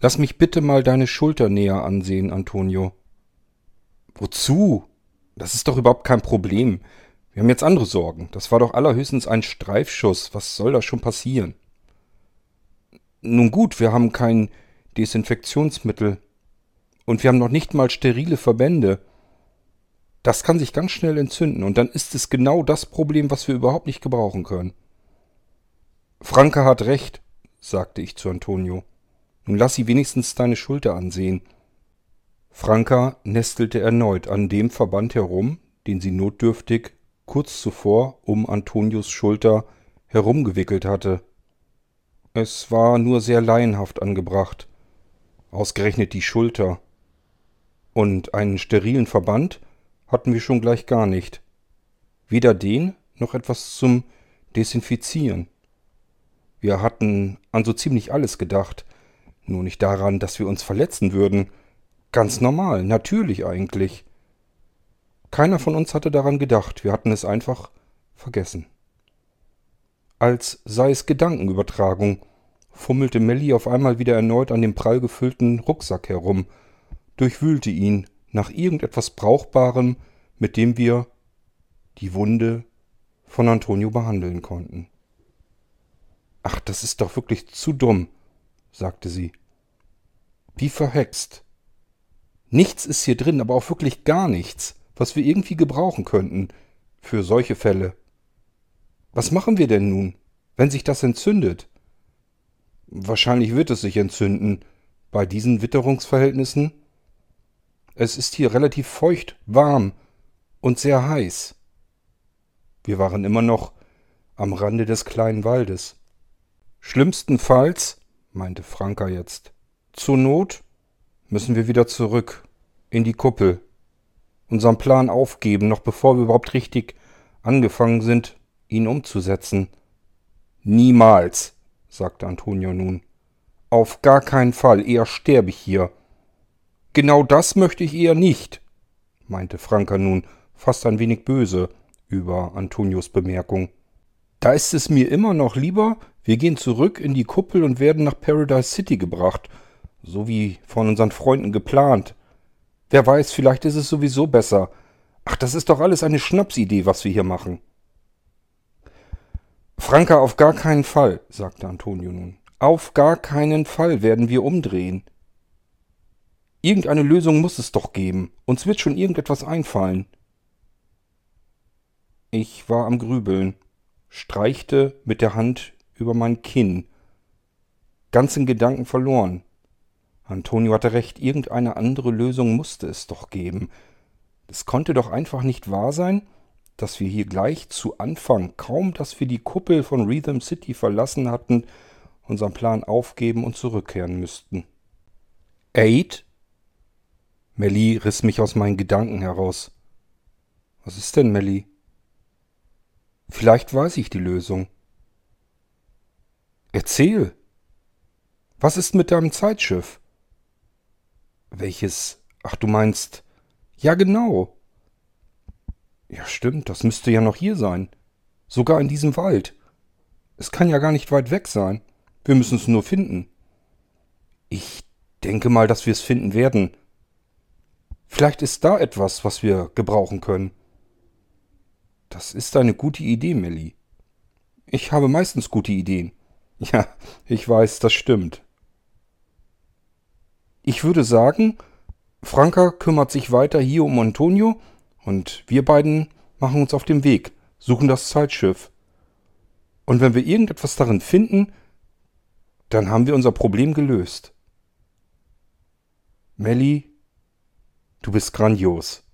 Lass mich bitte mal deine Schulter näher ansehen, Antonio. Wozu? Das ist doch überhaupt kein Problem. Wir haben jetzt andere Sorgen. Das war doch allerhöchstens ein Streifschuss. Was soll da schon passieren? Nun gut, wir haben kein Desinfektionsmittel. Und wir haben noch nicht mal sterile Verbände. Das kann sich ganz schnell entzünden. Und dann ist es genau das Problem, was wir überhaupt nicht gebrauchen können. Franke hat recht, sagte ich zu Antonio. Nun lass sie wenigstens deine Schulter ansehen. Franka nestelte erneut an dem Verband herum, den sie notdürftig kurz zuvor um Antonios Schulter herumgewickelt hatte. Es war nur sehr laienhaft angebracht. Ausgerechnet die Schulter. Und einen sterilen Verband hatten wir schon gleich gar nicht. Weder den noch etwas zum Desinfizieren. Wir hatten an so ziemlich alles gedacht, nur nicht daran, dass wir uns verletzen würden. Ganz normal, natürlich eigentlich. Keiner von uns hatte daran gedacht, wir hatten es einfach vergessen. Als sei es Gedankenübertragung, fummelte Melly auf einmal wieder erneut an dem prall gefüllten Rucksack herum, durchwühlte ihn nach irgendetwas Brauchbarem, mit dem wir die Wunde von Antonio behandeln konnten. Ach, das ist doch wirklich zu dumm, sagte sie. Wie verhext. Nichts ist hier drin, aber auch wirklich gar nichts, was wir irgendwie gebrauchen könnten für solche Fälle. Was machen wir denn nun, wenn sich das entzündet? Wahrscheinlich wird es sich entzünden. Bei diesen Witterungsverhältnissen? Es ist hier relativ feucht, warm und sehr heiß. Wir waren immer noch am Rande des kleinen Waldes. Schlimmstenfalls, meinte Franka jetzt, zur Not müssen wir wieder zurück in die Kuppel, unseren Plan aufgeben, noch bevor wir überhaupt richtig angefangen sind, ihn umzusetzen. Niemals, sagte Antonio nun. Auf gar keinen Fall, eher sterbe ich hier. Genau das möchte ich eher nicht, meinte Franka nun, fast ein wenig böse über Antonios Bemerkung. Da ist es mir immer noch lieber, wir gehen zurück in die Kuppel und werden nach Paradise City gebracht, so wie von unseren Freunden geplant. Wer weiß, vielleicht ist es sowieso besser. Ach, das ist doch alles eine Schnapsidee, was wir hier machen. Franka, auf gar keinen Fall, sagte Antonio nun. Auf gar keinen Fall werden wir umdrehen. Irgendeine Lösung muss es doch geben. Uns wird schon irgendetwas einfallen. Ich war am Grübeln, streichte mit der Hand über mein Kinn. Ganz in Gedanken verloren. Antonio hatte recht, irgendeine andere Lösung musste es doch geben. Es konnte doch einfach nicht wahr sein, dass wir hier gleich zu Anfang, kaum dass wir die Kuppel von Rhythm City verlassen hatten, unseren Plan aufgeben und zurückkehren müssten. Aid? Melly riss mich aus meinen Gedanken heraus. Was ist denn, Melly? Vielleicht weiß ich die Lösung. Erzähl. Was ist mit deinem Zeitschiff? Welches? Ach, du meinst. Ja, genau. Ja, stimmt, das müsste ja noch hier sein. Sogar in diesem Wald. Es kann ja gar nicht weit weg sein. Wir müssen es nur finden. Ich denke mal, dass wir es finden werden. Vielleicht ist da etwas, was wir gebrauchen können. Das ist eine gute Idee, Melly. Ich habe meistens gute Ideen. Ja, ich weiß, das stimmt. Ich würde sagen, Franka kümmert sich weiter hier um Antonio und wir beiden machen uns auf den Weg, suchen das Zeitschiff. Und wenn wir irgendetwas darin finden, dann haben wir unser Problem gelöst. Melly, du bist grandios.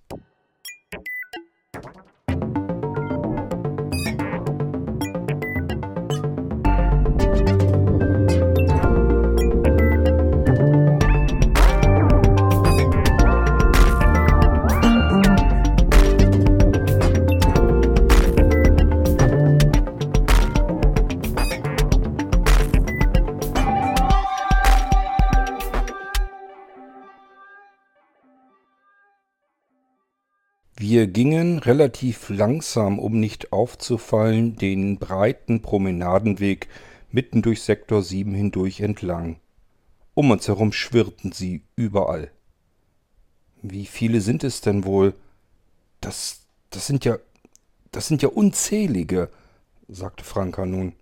Gingen relativ langsam, um nicht aufzufallen, den breiten Promenadenweg mitten durch Sektor 7 hindurch entlang. Um uns herum schwirrten sie überall. Wie viele sind es denn wohl? Das, das sind ja, das sind ja unzählige, sagte Franka nun.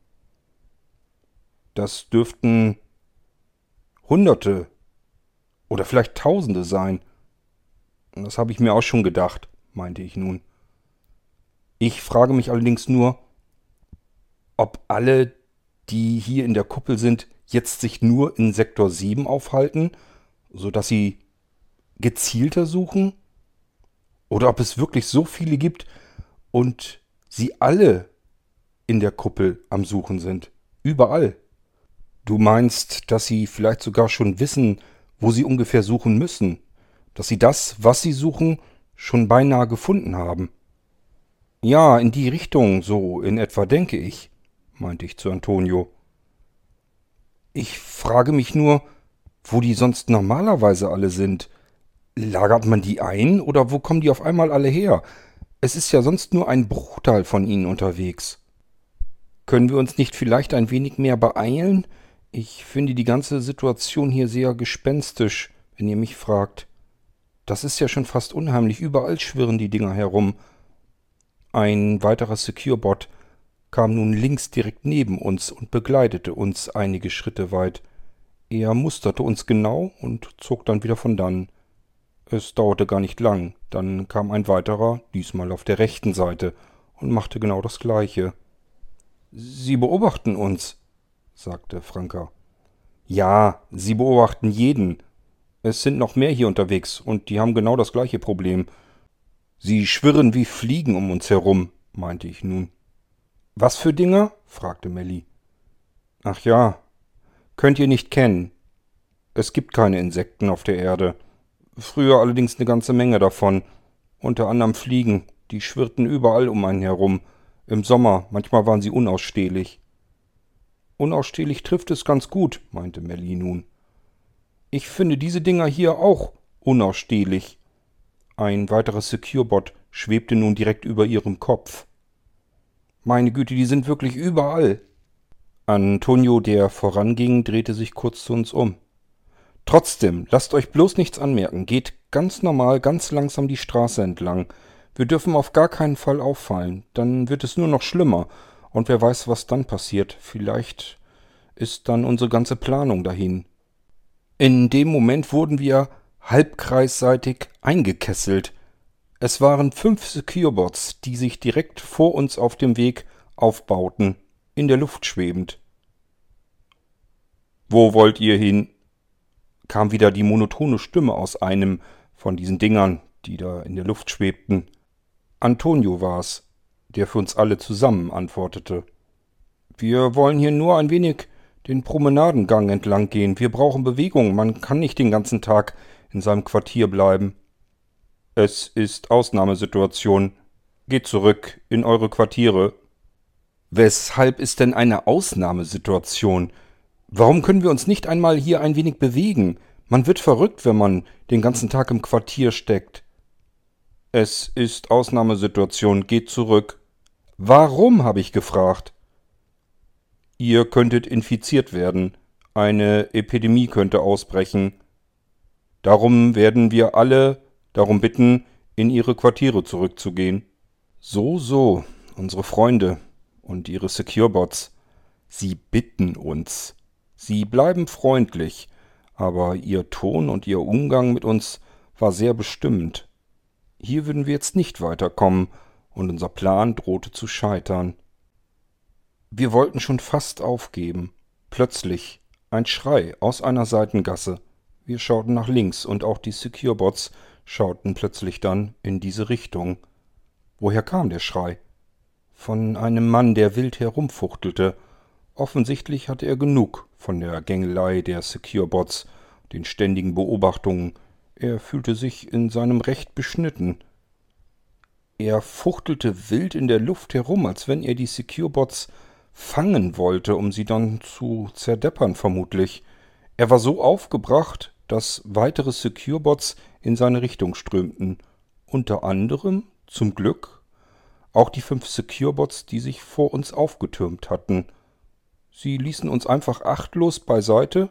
Das dürften Hunderte oder vielleicht Tausende sein. Das habe ich mir auch schon gedacht, meinte ich nun. Ich frage mich allerdings nur, ob alle, die hier in der Kuppel sind, jetzt sich nur in Sektor 7 aufhalten, sodass sie gezielter suchen? Oder ob es wirklich so viele gibt und sie alle in der Kuppel am Suchen sind. Überall. Du meinst, dass sie vielleicht sogar schon wissen, wo sie ungefähr suchen müssen, dass sie das, was sie suchen, schon beinahe gefunden haben. Ja, in die Richtung, so in etwa denke ich, meinte ich zu Antonio. Ich frage mich nur, wo die sonst normalerweise alle sind. Lagert man die ein oder wo kommen die auf einmal alle her? Es ist ja sonst nur ein Bruchteil von ihnen unterwegs. Können wir uns nicht vielleicht ein wenig mehr beeilen? Ich finde die ganze Situation hier sehr gespenstisch, wenn ihr mich fragt. Das ist ja schon fast unheimlich. Überall schwirren die Dinger herum. Ein weiterer Securebot kam nun links direkt neben uns und begleitete uns einige Schritte weit. Er musterte uns genau und zog dann wieder von dann. Es dauerte gar nicht lang, dann kam ein weiterer, diesmal auf der rechten Seite, und machte genau das gleiche. Sie beobachten uns, sagte Franka. Ja, sie beobachten jeden. Es sind noch mehr hier unterwegs, und die haben genau das gleiche Problem. Sie schwirren wie Fliegen um uns herum, meinte ich nun. Was für Dinger? fragte Melly. Ach ja, könnt ihr nicht kennen. Es gibt keine Insekten auf der Erde. Früher allerdings eine ganze Menge davon. Unter anderem Fliegen, die schwirrten überall um einen herum. Im Sommer, manchmal waren sie unausstehlich. Unausstehlich trifft es ganz gut, meinte Melly nun. Ich finde diese Dinger hier auch unausstehlich. Ein weiteres Securebot schwebte nun direkt über ihrem Kopf. Meine Güte, die sind wirklich überall. Antonio, der voranging, drehte sich kurz zu uns um. Trotzdem, lasst euch bloß nichts anmerken. Geht ganz normal, ganz langsam die Straße entlang. Wir dürfen auf gar keinen Fall auffallen. Dann wird es nur noch schlimmer. Und wer weiß, was dann passiert. Vielleicht ist dann unsere ganze Planung dahin. In dem Moment wurden wir halbkreisseitig eingekesselt. Es waren fünf Securebots, die sich direkt vor uns auf dem Weg aufbauten, in der Luft schwebend. Wo wollt ihr hin? kam wieder die monotone Stimme aus einem von diesen Dingern, die da in der Luft schwebten. Antonio war's der für uns alle zusammen antwortete. Wir wollen hier nur ein wenig den Promenadengang entlang gehen. Wir brauchen Bewegung. Man kann nicht den ganzen Tag in seinem Quartier bleiben. Es ist Ausnahmesituation. Geht zurück in eure Quartiere. Weshalb ist denn eine Ausnahmesituation? Warum können wir uns nicht einmal hier ein wenig bewegen? Man wird verrückt, wenn man den ganzen Tag im Quartier steckt. Es ist Ausnahmesituation. Geht zurück. Warum, habe ich gefragt. Ihr könntet infiziert werden. Eine Epidemie könnte ausbrechen. Darum werden wir alle darum bitten, in ihre Quartiere zurückzugehen. So, so, unsere Freunde und ihre Securebots. Sie bitten uns. Sie bleiben freundlich, aber ihr Ton und ihr Umgang mit uns war sehr bestimmend. Hier würden wir jetzt nicht weiterkommen, und unser Plan drohte zu scheitern. Wir wollten schon fast aufgeben. Plötzlich ein Schrei aus einer Seitengasse. Wir schauten nach links und auch die Securebots schauten plötzlich dann in diese Richtung. Woher kam der Schrei? Von einem Mann, der wild herumfuchtelte. Offensichtlich hatte er genug von der Gängelei der Securebots, den ständigen Beobachtungen. Er fühlte sich in seinem Recht beschnitten. Er fuchtelte wild in der Luft herum, als wenn er die Securebots fangen wollte, um sie dann zu zerdeppern vermutlich. Er war so aufgebracht, dass weitere Securebots in seine Richtung strömten. Unter anderem, zum Glück, auch die fünf Securebots, die sich vor uns aufgetürmt hatten. Sie ließen uns einfach achtlos beiseite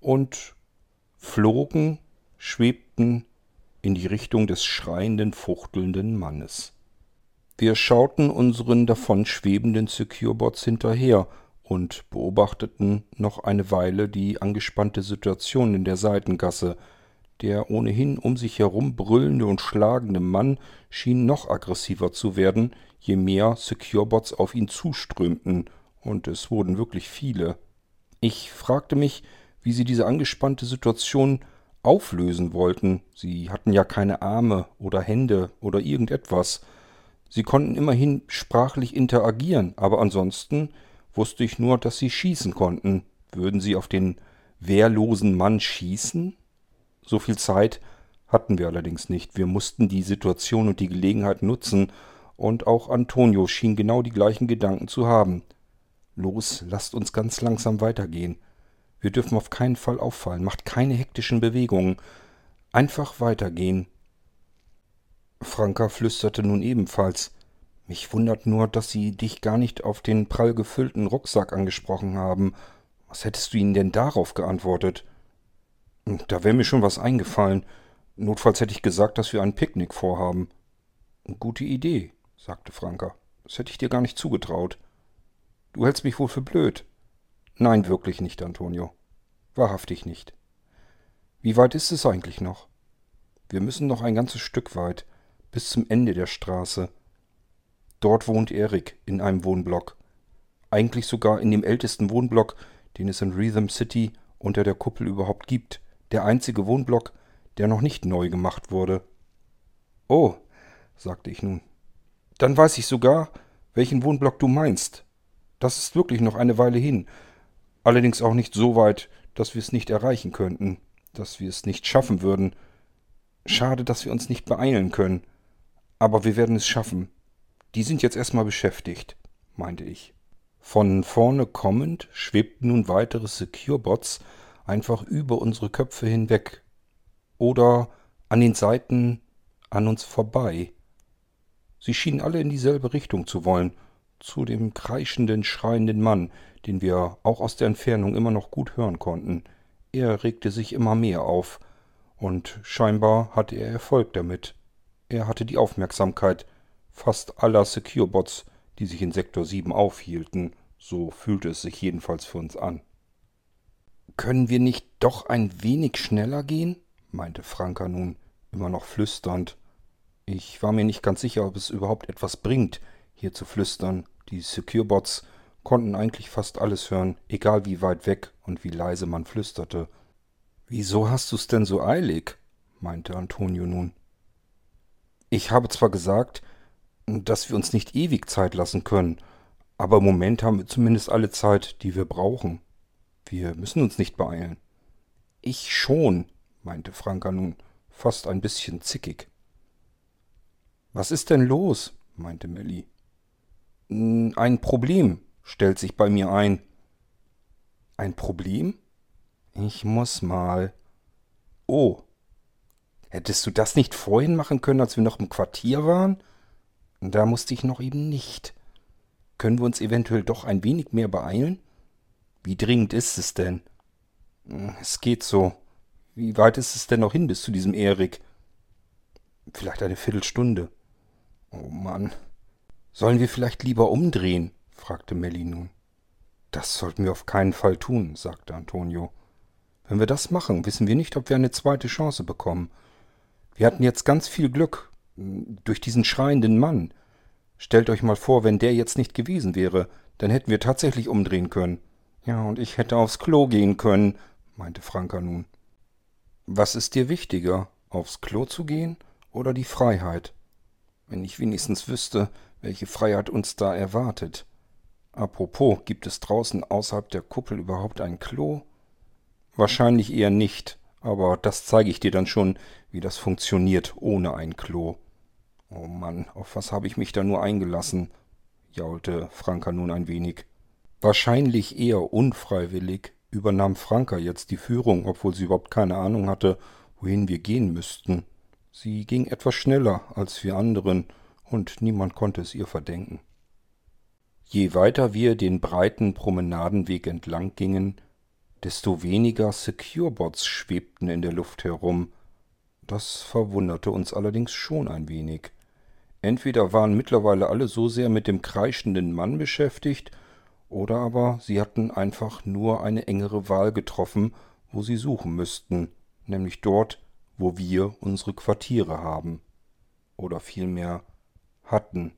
und flogen, schwebten in die Richtung des schreienden, fuchtelnden Mannes. Wir schauten unseren davonschwebenden Securebots hinterher und beobachteten noch eine Weile die angespannte Situation in der Seitengasse. Der ohnehin um sich herum brüllende und schlagende Mann schien noch aggressiver zu werden, je mehr Securebots auf ihn zuströmten, und es wurden wirklich viele. Ich fragte mich, wie sie diese angespannte Situation auflösen wollten. Sie hatten ja keine Arme oder Hände oder irgendetwas. Sie konnten immerhin sprachlich interagieren, aber ansonsten wusste ich nur, dass sie schießen konnten. Würden sie auf den wehrlosen Mann schießen? So viel Zeit hatten wir allerdings nicht. Wir mussten die Situation und die Gelegenheit nutzen, und auch Antonio schien genau die gleichen Gedanken zu haben. Los, lasst uns ganz langsam weitergehen. Wir dürfen auf keinen Fall auffallen. Macht keine hektischen Bewegungen. Einfach weitergehen. Franka flüsterte nun ebenfalls. Mich wundert nur, dass Sie dich gar nicht auf den prall gefüllten Rucksack angesprochen haben. Was hättest du ihnen denn darauf geantwortet? Da wäre mir schon was eingefallen. Notfalls hätte ich gesagt, dass wir ein Picknick vorhaben. Gute Idee, sagte Franka. Das hätte ich dir gar nicht zugetraut. Du hältst mich wohl für blöd. Nein, wirklich nicht, Antonio. Wahrhaftig nicht. Wie weit ist es eigentlich noch? Wir müssen noch ein ganzes Stück weit, bis zum Ende der Straße. Dort wohnt Erik in einem Wohnblock. Eigentlich sogar in dem ältesten Wohnblock, den es in Rhythm City unter der Kuppel überhaupt gibt. Der einzige Wohnblock, der noch nicht neu gemacht wurde. Oh, sagte ich nun. Dann weiß ich sogar, welchen Wohnblock du meinst. Das ist wirklich noch eine Weile hin, Allerdings auch nicht so weit, dass wir es nicht erreichen könnten, dass wir es nicht schaffen würden. Schade, dass wir uns nicht beeilen können. Aber wir werden es schaffen. Die sind jetzt erstmal beschäftigt, meinte ich. Von vorne kommend schwebten nun weitere Secure-Bots einfach über unsere Köpfe hinweg. Oder an den Seiten an uns vorbei. Sie schienen alle in dieselbe Richtung zu wollen, zu dem kreischenden, schreienden Mann, den wir auch aus der Entfernung immer noch gut hören konnten. Er regte sich immer mehr auf, und scheinbar hatte er Erfolg damit. Er hatte die Aufmerksamkeit fast aller Securebots, die sich in Sektor 7 aufhielten, so fühlte es sich jedenfalls für uns an. Können wir nicht doch ein wenig schneller gehen? meinte Franka nun, immer noch flüsternd. Ich war mir nicht ganz sicher, ob es überhaupt etwas bringt, hier zu flüstern. Die Securebots konnten eigentlich fast alles hören, egal wie weit weg und wie leise man flüsterte. Wieso hast du's denn so eilig? meinte Antonio nun. Ich habe zwar gesagt, dass wir uns nicht ewig Zeit lassen können, aber im Moment haben wir zumindest alle Zeit, die wir brauchen. Wir müssen uns nicht beeilen. Ich schon, meinte Franka nun, fast ein bisschen zickig. Was ist denn los? meinte Melly. Ein Problem, stellt sich bei mir ein. Ein Problem? Ich muss mal. Oh. Hättest du das nicht vorhin machen können, als wir noch im Quartier waren? Da musste ich noch eben nicht. Können wir uns eventuell doch ein wenig mehr beeilen? Wie dringend ist es denn? Es geht so. Wie weit ist es denn noch hin bis zu diesem Erik? Vielleicht eine Viertelstunde. Oh Mann. Sollen wir vielleicht lieber umdrehen? fragte Melly nun. Das sollten wir auf keinen Fall tun, sagte Antonio. Wenn wir das machen, wissen wir nicht, ob wir eine zweite Chance bekommen. Wir hatten jetzt ganz viel Glück durch diesen schreienden Mann. Stellt euch mal vor, wenn der jetzt nicht gewesen wäre, dann hätten wir tatsächlich umdrehen können. Ja, und ich hätte aufs Klo gehen können, meinte Franka nun. Was ist dir wichtiger, aufs Klo zu gehen oder die Freiheit? Wenn ich wenigstens wüsste, welche Freiheit uns da erwartet. Apropos, gibt es draußen außerhalb der Kuppel überhaupt ein Klo? Wahrscheinlich eher nicht, aber das zeige ich dir dann schon, wie das funktioniert ohne ein Klo. Oh Mann, auf was habe ich mich da nur eingelassen? jaulte Franka nun ein wenig. Wahrscheinlich eher unfreiwillig übernahm Franka jetzt die Führung, obwohl sie überhaupt keine Ahnung hatte, wohin wir gehen müssten. Sie ging etwas schneller als wir anderen, und niemand konnte es ihr verdenken. Je weiter wir den breiten Promenadenweg entlang gingen, desto weniger Securebots schwebten in der Luft herum. Das verwunderte uns allerdings schon ein wenig. Entweder waren mittlerweile alle so sehr mit dem kreischenden Mann beschäftigt, oder aber sie hatten einfach nur eine engere Wahl getroffen, wo sie suchen müssten, nämlich dort, wo wir unsere Quartiere haben. Oder vielmehr hatten.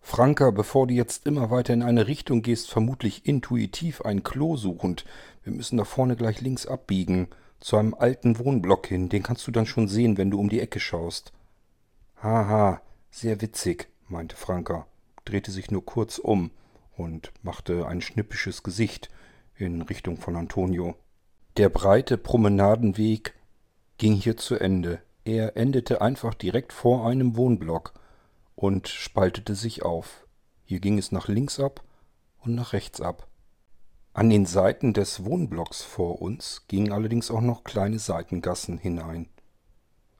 Franka, bevor du jetzt immer weiter in eine Richtung gehst, vermutlich intuitiv ein Klo suchend. Wir müssen da vorne gleich links abbiegen, zu einem alten Wohnblock hin. Den kannst du dann schon sehen, wenn du um die Ecke schaust. Haha, sehr witzig, meinte Franka, drehte sich nur kurz um und machte ein schnippisches Gesicht in Richtung von Antonio. Der breite Promenadenweg ging hier zu Ende. Er endete einfach direkt vor einem Wohnblock und spaltete sich auf. Hier ging es nach links ab und nach rechts ab. An den Seiten des Wohnblocks vor uns gingen allerdings auch noch kleine Seitengassen hinein.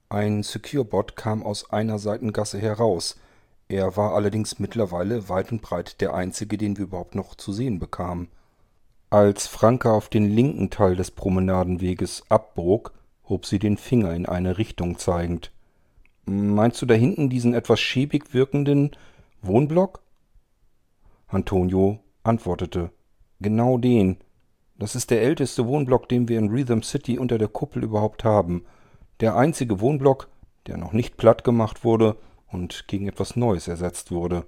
Ein Securebot kam aus einer Seitengasse heraus. Er war allerdings mittlerweile weit und breit der einzige, den wir überhaupt noch zu sehen bekamen. Als Franka auf den linken Teil des Promenadenweges abbog, hob sie den Finger in eine Richtung zeigend. Meinst du da hinten diesen etwas schäbig wirkenden Wohnblock? Antonio antwortete. Genau den. Das ist der älteste Wohnblock, den wir in Rhythm City unter der Kuppel überhaupt haben. Der einzige Wohnblock, der noch nicht platt gemacht wurde und gegen etwas Neues ersetzt wurde.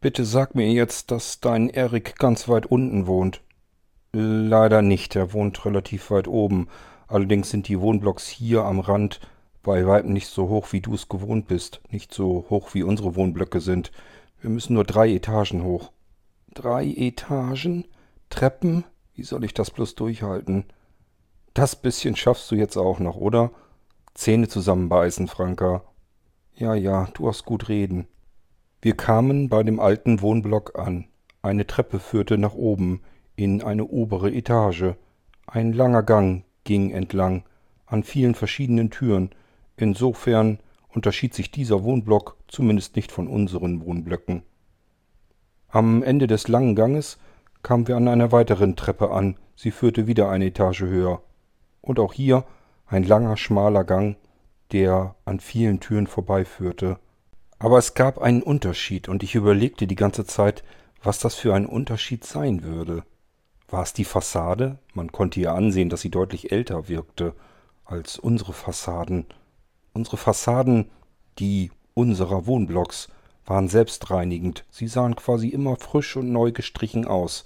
Bitte sag mir jetzt, dass dein Erik ganz weit unten wohnt. Leider nicht, er wohnt relativ weit oben. Allerdings sind die Wohnblocks hier am Rand bei weitem nicht so hoch, wie du es gewohnt bist, nicht so hoch, wie unsere Wohnblöcke sind. Wir müssen nur drei Etagen hoch. Drei Etagen? Treppen? Wie soll ich das bloß durchhalten? Das bisschen schaffst du jetzt auch noch, oder? Zähne zusammenbeißen, Franka. Ja, ja, du hast gut reden. Wir kamen bei dem alten Wohnblock an. Eine Treppe führte nach oben, in eine obere Etage. Ein langer Gang ging entlang, an vielen verschiedenen Türen, Insofern unterschied sich dieser Wohnblock zumindest nicht von unseren Wohnblöcken. Am Ende des langen Ganges kamen wir an einer weiteren Treppe an, sie führte wieder eine Etage höher. Und auch hier ein langer, schmaler Gang, der an vielen Türen vorbeiführte. Aber es gab einen Unterschied, und ich überlegte die ganze Zeit, was das für ein Unterschied sein würde. War es die Fassade? Man konnte ihr ansehen, dass sie deutlich älter wirkte als unsere Fassaden, Unsere Fassaden, die unserer Wohnblocks, waren selbstreinigend, sie sahen quasi immer frisch und neu gestrichen aus.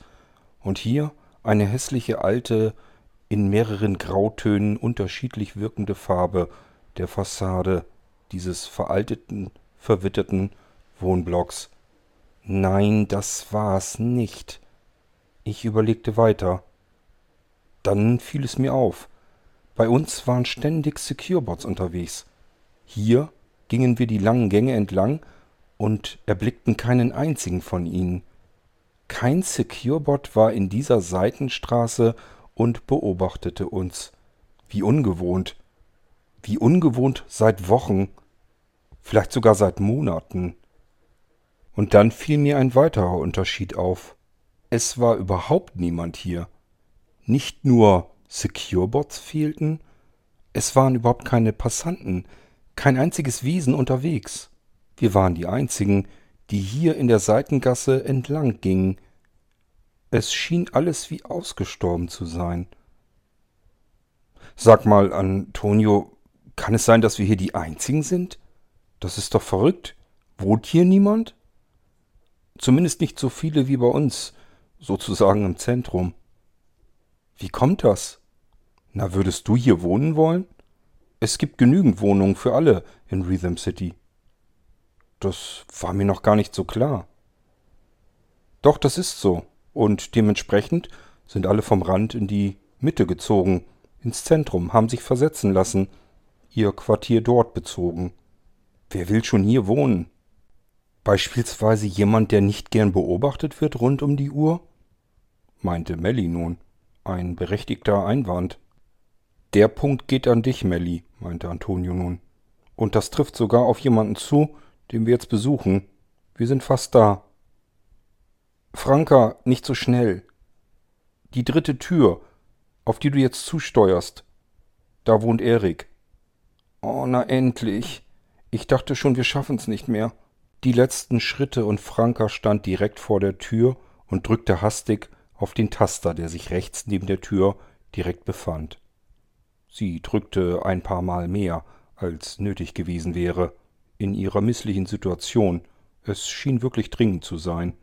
Und hier eine hässliche alte, in mehreren Grautönen unterschiedlich wirkende Farbe der Fassade dieses veralteten, verwitterten Wohnblocks. Nein, das war's nicht. Ich überlegte weiter. Dann fiel es mir auf. Bei uns waren ständig Securebots unterwegs. Hier gingen wir die langen Gänge entlang und erblickten keinen einzigen von ihnen. Kein Securebot war in dieser Seitenstraße und beobachtete uns. Wie ungewohnt. Wie ungewohnt seit Wochen, vielleicht sogar seit Monaten. Und dann fiel mir ein weiterer Unterschied auf. Es war überhaupt niemand hier. Nicht nur Securebots fehlten, es waren überhaupt keine Passanten, kein einziges Wesen unterwegs. Wir waren die einzigen, die hier in der Seitengasse entlang gingen. Es schien alles wie ausgestorben zu sein. Sag mal, Antonio, kann es sein, dass wir hier die einzigen sind? Das ist doch verrückt. Wohnt hier niemand? Zumindest nicht so viele wie bei uns, sozusagen im Zentrum. Wie kommt das? Na, würdest du hier wohnen wollen? Es gibt genügend Wohnungen für alle in Rhythm City. Das war mir noch gar nicht so klar. Doch, das ist so. Und dementsprechend sind alle vom Rand in die Mitte gezogen, ins Zentrum, haben sich versetzen lassen, ihr Quartier dort bezogen. Wer will schon hier wohnen? Beispielsweise jemand, der nicht gern beobachtet wird rund um die Uhr? meinte Melly nun. Ein berechtigter Einwand. Der Punkt geht an dich, Melly, meinte Antonio nun. Und das trifft sogar auf jemanden zu, den wir jetzt besuchen. Wir sind fast da. Franka, nicht so schnell. Die dritte Tür, auf die du jetzt zusteuerst. Da wohnt Erik. Oh, na endlich. Ich dachte schon, wir schaffen's nicht mehr. Die letzten Schritte und Franka stand direkt vor der Tür und drückte hastig auf den Taster, der sich rechts neben der Tür direkt befand. Sie drückte ein paar Mal mehr, als nötig gewesen wäre, in ihrer misslichen Situation. Es schien wirklich dringend zu sein.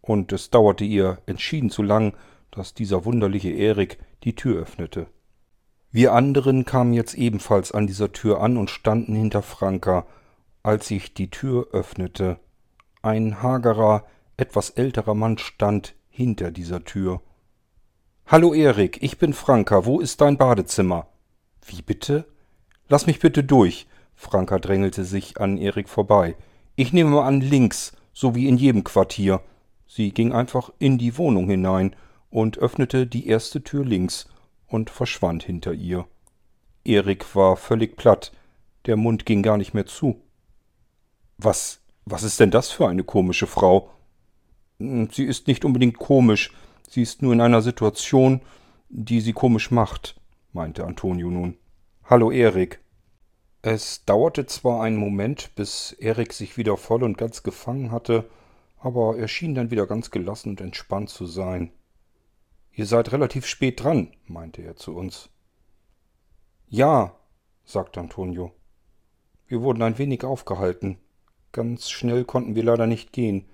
Und es dauerte ihr entschieden zu lang, dass dieser wunderliche Erik die Tür öffnete. Wir anderen kamen jetzt ebenfalls an dieser Tür an und standen hinter Franka, als ich die Tür öffnete. Ein hagerer, etwas älterer Mann stand hinter dieser Tür. Hallo Erik, ich bin Franka, wo ist dein Badezimmer? Wie bitte? Lass mich bitte durch. Franka drängelte sich an Erik vorbei. Ich nehme an links, so wie in jedem Quartier. Sie ging einfach in die Wohnung hinein und öffnete die erste Tür links und verschwand hinter ihr. Erik war völlig platt, der Mund ging gar nicht mehr zu. Was, was ist denn das für eine komische Frau? Hm, sie ist nicht unbedingt komisch, sie ist nur in einer Situation, die sie komisch macht, meinte Antonio nun. Hallo Erik. Es dauerte zwar einen Moment, bis Erik sich wieder voll und ganz gefangen hatte, aber er schien dann wieder ganz gelassen und entspannt zu sein. Ihr seid relativ spät dran, meinte er zu uns. Ja, sagte Antonio. Wir wurden ein wenig aufgehalten. Ganz schnell konnten wir leider nicht gehen.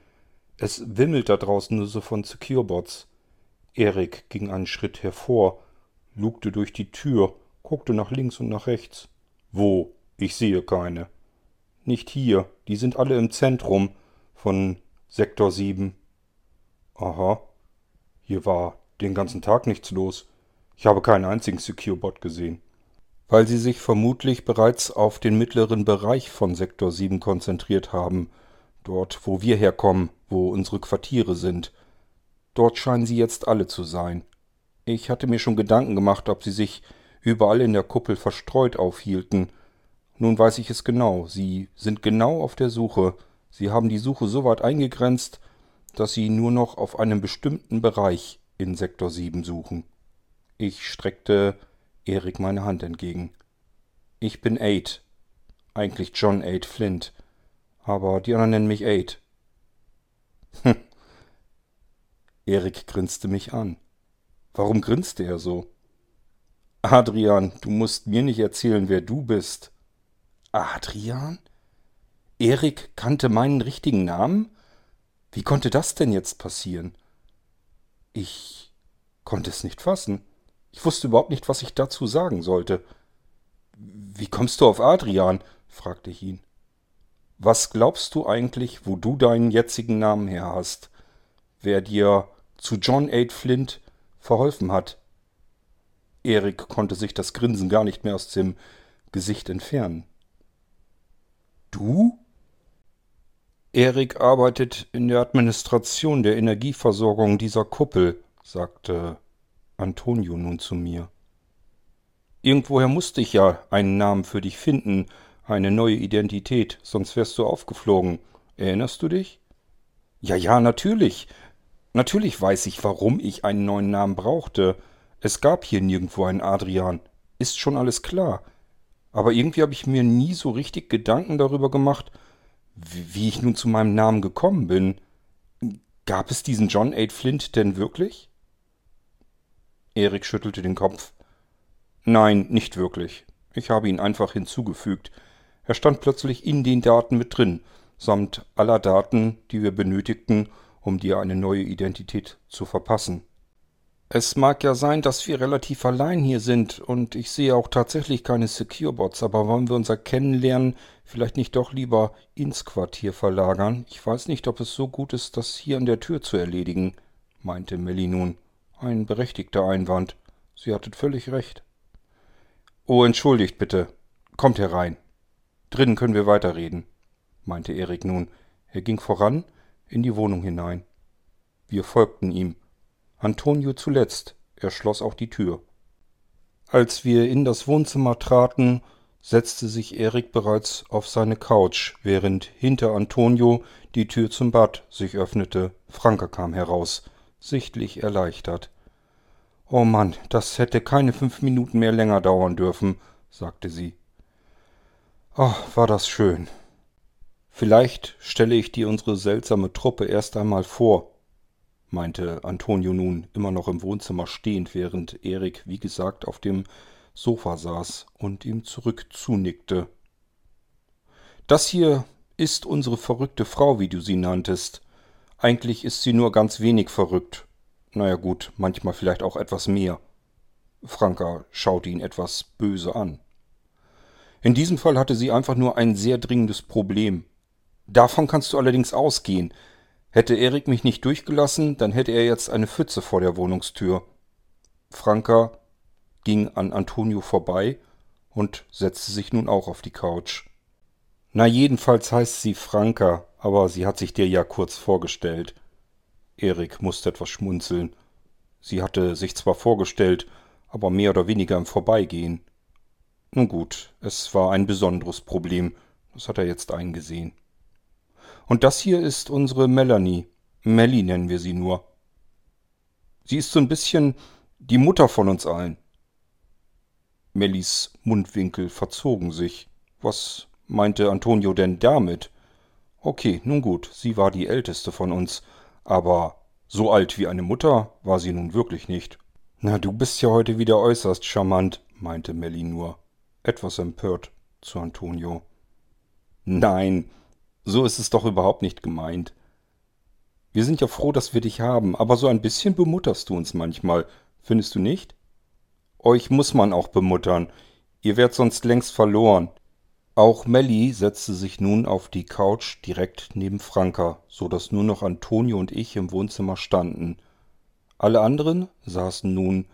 Es wimmelt da draußen nur so von Securebots. Erik ging einen Schritt hervor, lugte durch die Tür, guckte nach links und nach rechts. Wo? Ich sehe keine. Nicht hier, die sind alle im Zentrum von Sektor 7. Aha. Hier war den ganzen Tag nichts los. Ich habe keinen einzigen Secure-Bot gesehen. Weil sie sich vermutlich bereits auf den mittleren Bereich von Sektor 7 konzentriert haben. Dort, wo wir herkommen, wo unsere Quartiere sind. Dort scheinen sie jetzt alle zu sein. Ich hatte mir schon Gedanken gemacht, ob sie sich überall in der Kuppel verstreut aufhielten. Nun weiß ich es genau. Sie sind genau auf der Suche. Sie haben die Suche so weit eingegrenzt, dass sie nur noch auf einem bestimmten Bereich in Sektor 7 suchen. Ich streckte Erik meine Hand entgegen. Ich bin Aid. Eigentlich John Aid Flint. Aber die anderen nennen mich Aid. Hm. Erik grinste mich an. Warum grinste er so? Adrian, du musst mir nicht erzählen, wer du bist. Adrian? Erik kannte meinen richtigen Namen? Wie konnte das denn jetzt passieren? Ich konnte es nicht fassen. Ich wusste überhaupt nicht, was ich dazu sagen sollte. Wie kommst du auf Adrian? fragte ich ihn. Was glaubst du eigentlich, wo du deinen jetzigen Namen her hast? Wer dir zu John Aid Flint verholfen hat? Erik konnte sich das Grinsen gar nicht mehr aus dem Gesicht entfernen. Du? Erik arbeitet in der Administration der Energieversorgung dieser Kuppel, sagte Antonio nun zu mir. Irgendwoher musste ich ja einen Namen für dich finden, eine neue Identität, sonst wärst du aufgeflogen. Erinnerst du dich? Ja, ja, natürlich. Natürlich weiß ich, warum ich einen neuen Namen brauchte. Es gab hier nirgendwo einen Adrian. Ist schon alles klar. Aber irgendwie habe ich mir nie so richtig Gedanken darüber gemacht, wie ich nun zu meinem Namen gekommen bin. Gab es diesen John Aid Flint denn wirklich? Erik schüttelte den Kopf. Nein, nicht wirklich. Ich habe ihn einfach hinzugefügt. Er stand plötzlich in den Daten mit drin, samt aller Daten, die wir benötigten, um dir eine neue Identität zu verpassen. Es mag ja sein, dass wir relativ allein hier sind und ich sehe auch tatsächlich keine Secure-Bots, aber wollen wir unser Kennenlernen vielleicht nicht doch lieber ins Quartier verlagern? Ich weiß nicht, ob es so gut ist, das hier an der Tür zu erledigen, meinte Melly nun. Ein berechtigter Einwand. Sie hattet völlig recht. Oh, entschuldigt bitte. Kommt herein. Drinnen können wir weiterreden, meinte Erik nun. Er ging voran in die Wohnung hinein. Wir folgten ihm. Antonio zuletzt, er schloss auch die Tür. Als wir in das Wohnzimmer traten, setzte sich Erik bereits auf seine Couch, während hinter Antonio die Tür zum Bad sich öffnete. Franka kam heraus, sichtlich erleichtert. Oh Mann, das hätte keine fünf Minuten mehr länger dauern dürfen, sagte sie. Ach, war das schön. Vielleicht stelle ich dir unsere seltsame Truppe erst einmal vor, meinte Antonio nun, immer noch im Wohnzimmer stehend, während Erik, wie gesagt, auf dem Sofa saß und ihm zurück zunickte. Das hier ist unsere verrückte Frau, wie du sie nanntest. Eigentlich ist sie nur ganz wenig verrückt. Naja gut, manchmal vielleicht auch etwas mehr. Franka schaute ihn etwas böse an. In diesem Fall hatte sie einfach nur ein sehr dringendes Problem. Davon kannst du allerdings ausgehen. Hätte Erik mich nicht durchgelassen, dann hätte er jetzt eine Pfütze vor der Wohnungstür. Franka ging an Antonio vorbei und setzte sich nun auch auf die Couch. Na, jedenfalls heißt sie Franka, aber sie hat sich dir ja kurz vorgestellt. Erik musste etwas schmunzeln. Sie hatte sich zwar vorgestellt, aber mehr oder weniger im Vorbeigehen. Nun gut, es war ein besonderes Problem, das hat er jetzt eingesehen. Und das hier ist unsere Melanie. Melly nennen wir sie nur. Sie ist so ein bisschen die Mutter von uns allen. Mellys Mundwinkel verzogen sich. Was meinte Antonio denn damit? Okay, nun gut, sie war die älteste von uns, aber so alt wie eine Mutter war sie nun wirklich nicht. Na, du bist ja heute wieder äußerst charmant, meinte Melly nur, etwas empört zu Antonio. Nein, so ist es doch überhaupt nicht gemeint. Wir sind ja froh, dass wir dich haben, aber so ein bisschen bemutterst du uns manchmal, findest du nicht? Euch muss man auch bemuttern, ihr wärt sonst längst verloren. Auch Melly setzte sich nun auf die Couch direkt neben Franka, so dass nur noch Antonio und ich im Wohnzimmer standen. Alle anderen saßen nun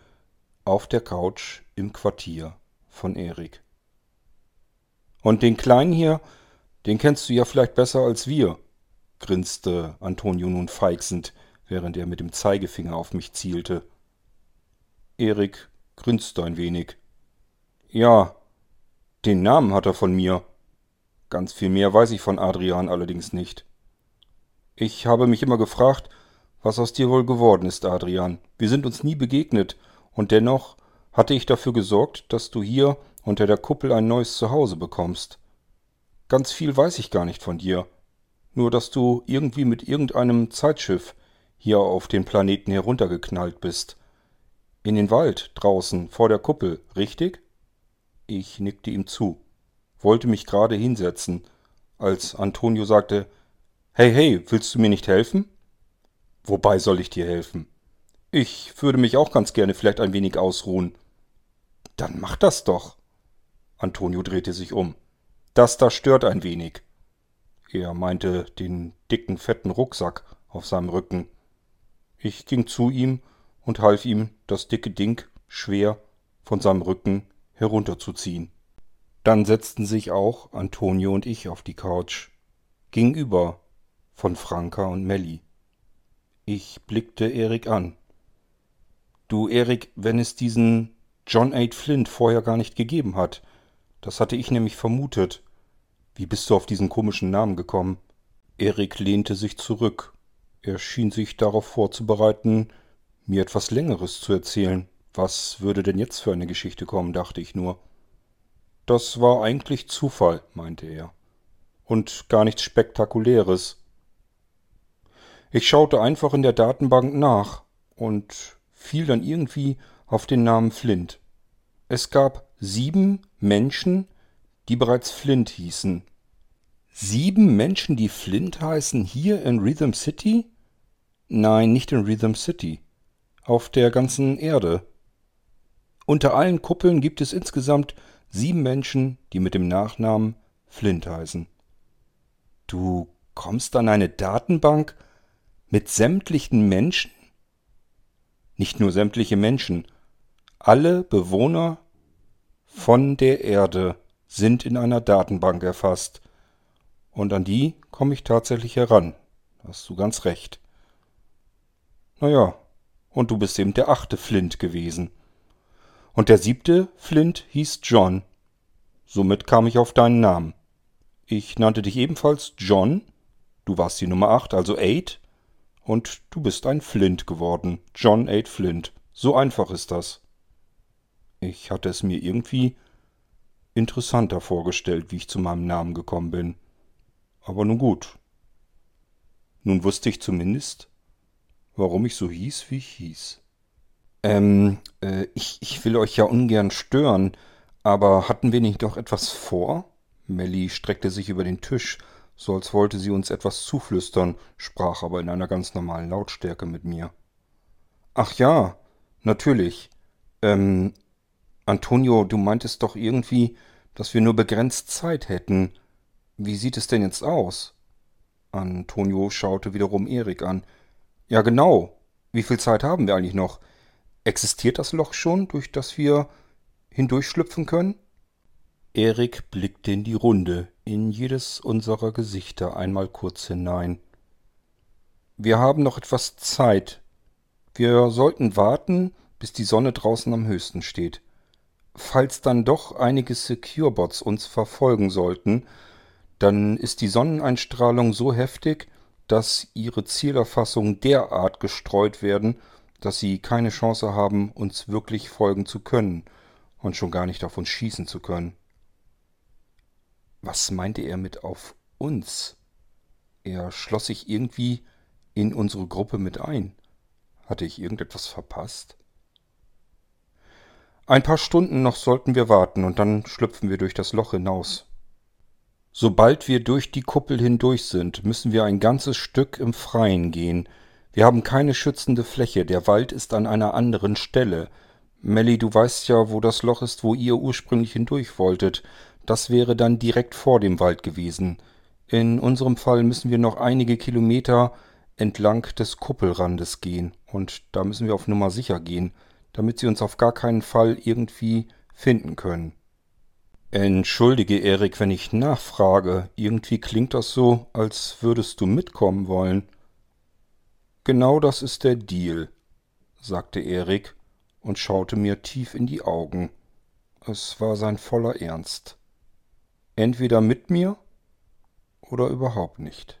auf der Couch im Quartier von Erik. Und den Kleinen hier, den kennst du ja vielleicht besser als wir, grinste Antonio nun feixend, während er mit dem Zeigefinger auf mich zielte. Erik grinste ein wenig. Ja, den Namen hat er von mir. Ganz viel mehr weiß ich von Adrian allerdings nicht. Ich habe mich immer gefragt, was aus dir wohl geworden ist, Adrian. Wir sind uns nie begegnet, und dennoch hatte ich dafür gesorgt, dass du hier unter der Kuppel ein neues Zuhause bekommst. Ganz viel weiß ich gar nicht von dir. Nur dass du irgendwie mit irgendeinem Zeitschiff hier auf den Planeten heruntergeknallt bist. In den Wald draußen vor der Kuppel, richtig? Ich nickte ihm zu, wollte mich gerade hinsetzen, als Antonio sagte Hey, hey, willst du mir nicht helfen? Wobei soll ich dir helfen? Ich würde mich auch ganz gerne vielleicht ein wenig ausruhen. Dann mach das doch. Antonio drehte sich um. Das da stört ein wenig. Er meinte den dicken, fetten Rucksack auf seinem Rücken. Ich ging zu ihm und half ihm, das dicke Ding schwer von seinem Rücken herunterzuziehen. Dann setzten sich auch Antonio und ich auf die Couch, gegenüber von Franka und Melly. Ich blickte Erik an. Du, Erik, wenn es diesen John A. Flint vorher gar nicht gegeben hat, das hatte ich nämlich vermutet. Wie bist du auf diesen komischen Namen gekommen? Erik lehnte sich zurück. Er schien sich darauf vorzubereiten, mir etwas Längeres zu erzählen. Was würde denn jetzt für eine Geschichte kommen, dachte ich nur. Das war eigentlich Zufall, meinte er. Und gar nichts Spektakuläres. Ich schaute einfach in der Datenbank nach und fiel dann irgendwie auf den Namen Flint. Es gab sieben Menschen, die bereits Flint hießen. Sieben Menschen, die Flint heißen, hier in Rhythm City? Nein, nicht in Rhythm City. Auf der ganzen Erde. Unter allen Kuppeln gibt es insgesamt sieben Menschen, die mit dem Nachnamen Flint heißen. Du kommst an eine Datenbank mit sämtlichen Menschen? Nicht nur sämtliche Menschen, alle Bewohner von der Erde sind in einer Datenbank erfasst. Und an die komme ich tatsächlich heran. Hast du ganz recht. Naja, und du bist eben der achte Flint gewesen. Und der siebte Flint hieß John. Somit kam ich auf deinen Namen. Ich nannte dich ebenfalls John. Du warst die Nummer acht, also Eight. Und du bist ein Flint geworden. John Eight Flint. So einfach ist das. Ich hatte es mir irgendwie interessanter vorgestellt, wie ich zu meinem Namen gekommen bin. Aber nun gut. Nun wusste ich zumindest, warum ich so hieß, wie ich hieß. Ähm, äh, ich, ich will euch ja ungern stören, aber hatten wir nicht doch etwas vor? Melly streckte sich über den Tisch, so als wollte sie uns etwas zuflüstern, sprach aber in einer ganz normalen Lautstärke mit mir. Ach ja, natürlich. Ähm, Antonio, du meintest doch irgendwie, dass wir nur begrenzt Zeit hätten. Wie sieht es denn jetzt aus? Antonio schaute wiederum Erik an. Ja, genau. Wie viel Zeit haben wir eigentlich noch? Existiert das Loch schon, durch das wir hindurchschlüpfen können? Erik blickte in die Runde, in jedes unserer Gesichter einmal kurz hinein. Wir haben noch etwas Zeit. Wir sollten warten, bis die Sonne draußen am höchsten steht. Falls dann doch einige Securebots uns verfolgen sollten, dann ist die Sonneneinstrahlung so heftig, dass ihre Zielerfassungen derart gestreut werden, dass sie keine Chance haben, uns wirklich folgen zu können und schon gar nicht auf uns schießen zu können. Was meinte er mit auf uns? Er schloss sich irgendwie in unsere Gruppe mit ein. Hatte ich irgendetwas verpasst? Ein paar Stunden noch sollten wir warten, und dann schlüpfen wir durch das Loch hinaus. Sobald wir durch die Kuppel hindurch sind, müssen wir ein ganzes Stück im Freien gehen. Wir haben keine schützende Fläche, der Wald ist an einer anderen Stelle. Melly, du weißt ja, wo das Loch ist, wo ihr ursprünglich hindurch wolltet. Das wäre dann direkt vor dem Wald gewesen. In unserem Fall müssen wir noch einige Kilometer entlang des Kuppelrandes gehen. Und da müssen wir auf Nummer sicher gehen, damit sie uns auf gar keinen Fall irgendwie finden können. Entschuldige, Erik, wenn ich nachfrage. Irgendwie klingt das so, als würdest du mitkommen wollen. Genau das ist der Deal, sagte Erik und schaute mir tief in die Augen. Es war sein voller Ernst. Entweder mit mir oder überhaupt nicht.